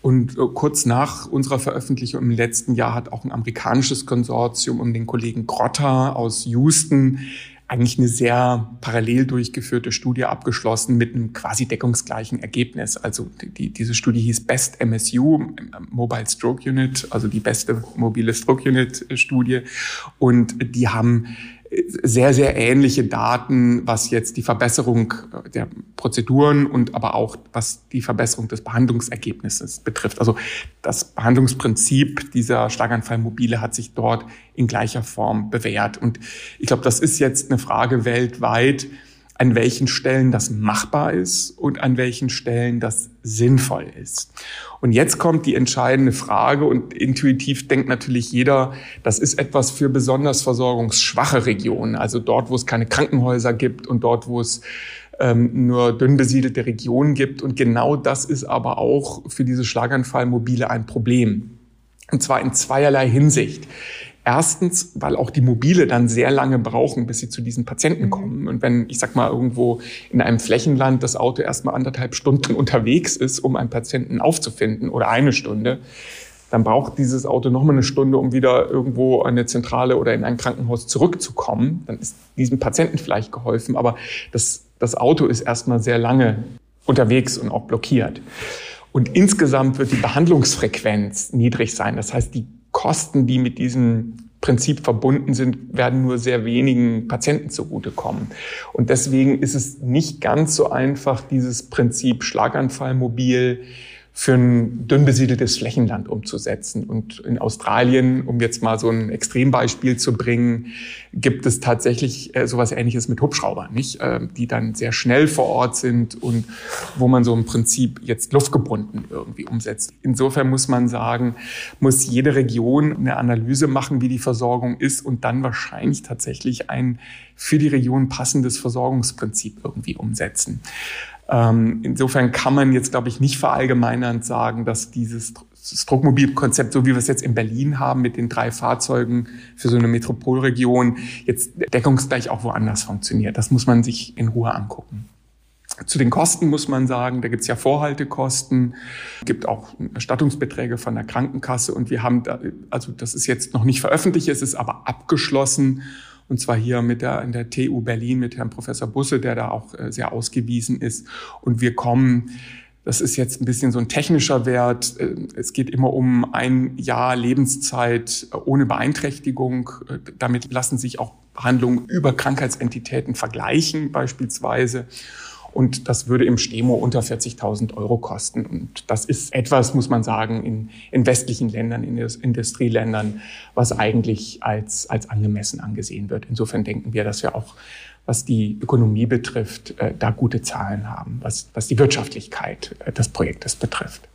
und äh, kurz nach unserer Veröffentlichung im letzten Jahr hat auch ein amerikanisches Konsortium um den Kollegen Grotta aus Houston eigentlich eine sehr parallel durchgeführte Studie abgeschlossen mit einem quasi deckungsgleichen Ergebnis. Also die, diese Studie hieß Best MSU, Mobile Stroke Unit, also die beste mobile Stroke Unit Studie. Und die haben sehr, sehr ähnliche Daten, was jetzt die Verbesserung der Prozeduren und aber auch was die Verbesserung des Behandlungsergebnisses betrifft. Also das Behandlungsprinzip dieser Schlaganfallmobile hat sich dort in gleicher Form bewährt. Und ich glaube, das ist jetzt eine Frage weltweit, an welchen Stellen das machbar ist und an welchen Stellen das sinnvoll ist. Und jetzt kommt die entscheidende Frage und intuitiv denkt natürlich jeder, das ist etwas für besonders versorgungsschwache Regionen, also dort, wo es keine Krankenhäuser gibt und dort, wo es ähm, nur dünn besiedelte Regionen gibt. Und genau das ist aber auch für diese Schlaganfallmobile ein Problem. Und zwar in zweierlei Hinsicht. Erstens, weil auch die Mobile dann sehr lange brauchen, bis sie zu diesen Patienten mhm. kommen. Und wenn, ich sag mal, irgendwo in einem Flächenland das Auto erstmal anderthalb Stunden unterwegs ist, um einen Patienten aufzufinden oder eine Stunde, dann braucht dieses Auto nochmal eine Stunde, um wieder irgendwo an eine Zentrale oder in ein Krankenhaus zurückzukommen. Dann ist diesem Patienten vielleicht geholfen, aber das, das Auto ist erstmal sehr lange unterwegs und auch blockiert. Und insgesamt wird die Behandlungsfrequenz niedrig sein. Das heißt, die Kosten, die mit diesem Prinzip verbunden sind, werden nur sehr wenigen Patienten zugutekommen. Und deswegen ist es nicht ganz so einfach, dieses Prinzip Schlaganfallmobil für ein dünn besiedeltes Flächenland umzusetzen. Und in Australien, um jetzt mal so ein Extrembeispiel zu bringen, gibt es tatsächlich äh, sowas Ähnliches mit Hubschraubern, nicht? Äh, die dann sehr schnell vor Ort sind und wo man so im Prinzip jetzt luftgebunden irgendwie umsetzt. Insofern muss man sagen, muss jede Region eine Analyse machen, wie die Versorgung ist und dann wahrscheinlich tatsächlich ein für die Region passendes Versorgungsprinzip irgendwie umsetzen. Ähm, insofern kann man jetzt, glaube ich, nicht verallgemeinernd sagen, dass dieses Druckmobilkonzept, so wie wir es jetzt in Berlin haben, mit den drei Fahrzeugen für so eine Metropolregion, jetzt deckungsgleich auch woanders funktioniert. Das muss man sich in Ruhe angucken. Zu den Kosten muss man sagen, da gibt es ja Vorhaltekosten, gibt auch Erstattungsbeträge von der Krankenkasse und wir haben da, also das ist jetzt noch nicht veröffentlicht, es ist aber abgeschlossen und zwar hier mit der, in der TU Berlin mit Herrn Professor Busse, der da auch äh, sehr ausgewiesen ist. Und wir kommen das ist jetzt ein bisschen so ein technischer Wert. Äh, es geht immer um ein Jahr Lebenszeit ohne Beeinträchtigung. Äh, damit lassen sich auch Behandlungen über Krankheitsentitäten vergleichen beispielsweise. Und das würde im Stemo unter 40.000 Euro kosten. Und das ist etwas, muss man sagen, in, in westlichen Ländern, in Industrieländern, was eigentlich als, als angemessen angesehen wird. Insofern denken wir, dass wir auch, was die Ökonomie betrifft, äh, da gute Zahlen haben, was, was die Wirtschaftlichkeit äh, des Projektes betrifft.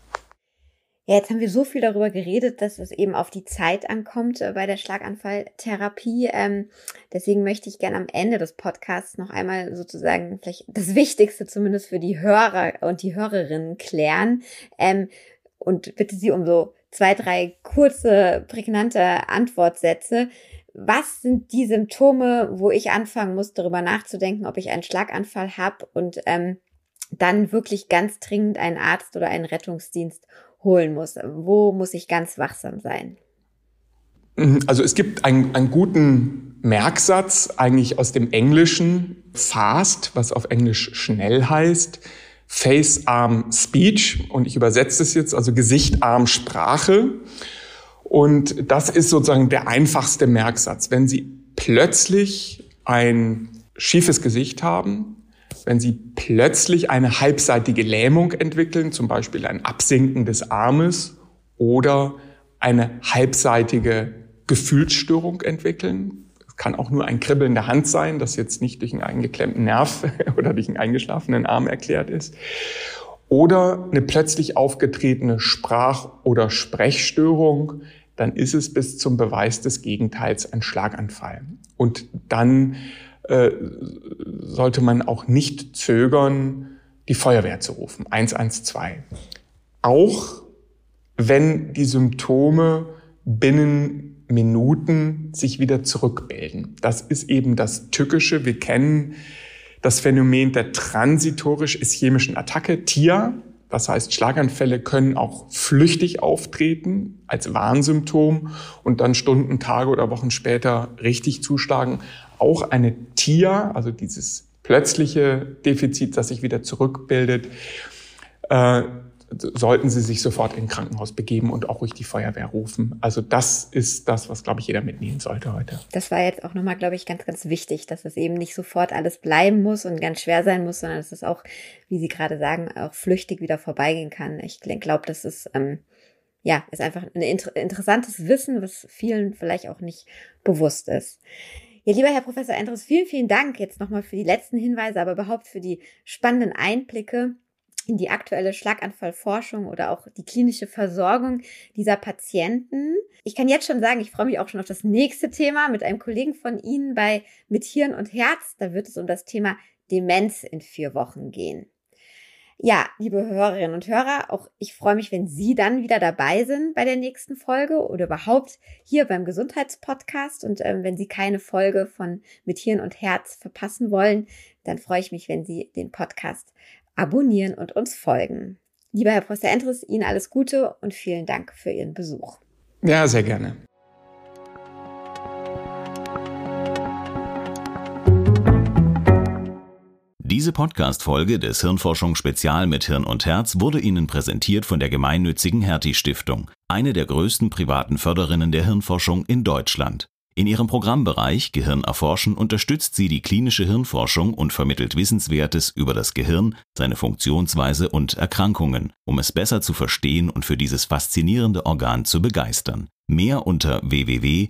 Ja, jetzt haben wir so viel darüber geredet, dass es eben auf die Zeit ankommt äh, bei der Schlaganfalltherapie. Ähm, deswegen möchte ich gerne am Ende des Podcasts noch einmal sozusagen vielleicht das Wichtigste zumindest für die Hörer und die Hörerinnen klären ähm, und bitte Sie um so zwei, drei kurze, prägnante Antwortsätze. Was sind die Symptome, wo ich anfangen muss, darüber nachzudenken, ob ich einen Schlaganfall habe und ähm, dann wirklich ganz dringend einen Arzt oder einen Rettungsdienst holen muss? Wo muss ich ganz wachsam sein?
Mhm, also es gibt einen, einen guten Merksatz eigentlich aus dem Englischen fast, was auf Englisch schnell heißt. Face, Arm, Speech. Und ich übersetze es jetzt, also Gesicht, Arm, Sprache. Und das ist sozusagen der einfachste Merksatz. Wenn Sie plötzlich ein schiefes Gesicht haben, wenn Sie plötzlich eine halbseitige Lähmung entwickeln, zum Beispiel ein Absinken des Armes oder eine halbseitige Gefühlsstörung entwickeln. Es kann auch nur ein Kribbeln der Hand sein, das jetzt nicht durch einen eingeklemmten Nerv oder durch einen eingeschlafenen Arm erklärt ist. Oder eine plötzlich aufgetretene Sprach- oder Sprechstörung, dann ist es bis zum Beweis des Gegenteils ein Schlaganfall. Und dann äh, sollte man auch nicht zögern, die Feuerwehr zu rufen, 112. Auch wenn die Symptome binnen Minuten sich wieder zurückbilden. Das ist eben das Tückische. Wir kennen das Phänomen der transitorisch-ischämischen Attacke, TIA. Das heißt, Schlaganfälle können auch flüchtig auftreten als Warnsymptom und dann Stunden, Tage oder Wochen später richtig zuschlagen. Auch eine TIA, also dieses plötzliche Defizit, das sich wieder zurückbildet, äh, sollten Sie sich sofort in ein Krankenhaus begeben und auch ruhig die Feuerwehr rufen. Also das ist das, was, glaube ich, jeder mitnehmen sollte heute.
Das war jetzt auch nochmal, glaube ich, ganz, ganz wichtig, dass es eben nicht sofort alles bleiben muss und ganz schwer sein muss, sondern dass es auch, wie Sie gerade sagen, auch flüchtig wieder vorbeigehen kann. Ich glaube, das ist, ähm, ja, ist einfach ein inter interessantes Wissen, was vielen vielleicht auch nicht bewusst ist. Ja, lieber Herr Professor Endres, vielen, vielen Dank jetzt nochmal für die letzten Hinweise, aber überhaupt für die spannenden Einblicke in die aktuelle Schlaganfallforschung oder auch die klinische Versorgung dieser Patienten. Ich kann jetzt schon sagen, ich freue mich auch schon auf das nächste Thema mit einem Kollegen von Ihnen bei Mit Hirn und Herz. Da wird es um das Thema Demenz in vier Wochen gehen. Ja, liebe Hörerinnen und Hörer, auch ich freue mich, wenn Sie dann wieder dabei sind bei der nächsten Folge oder überhaupt hier beim Gesundheitspodcast. Und ähm, wenn Sie keine Folge von Mit Hirn und Herz verpassen wollen, dann freue ich mich, wenn Sie den Podcast abonnieren und uns folgen. Lieber Herr Professor Endres, Ihnen alles Gute und vielen Dank für Ihren Besuch.
Ja, sehr gerne.
Diese Podcast-Folge des Hirnforschung Spezial mit Hirn und Herz wurde Ihnen präsentiert von der gemeinnützigen Hertie Stiftung, eine der größten privaten Förderinnen der Hirnforschung in Deutschland. In ihrem Programmbereich Gehirn erforschen unterstützt sie die klinische Hirnforschung und vermittelt Wissenswertes über das Gehirn, seine Funktionsweise und Erkrankungen, um es besser zu verstehen und für dieses faszinierende Organ zu begeistern. Mehr unter www.ghst.de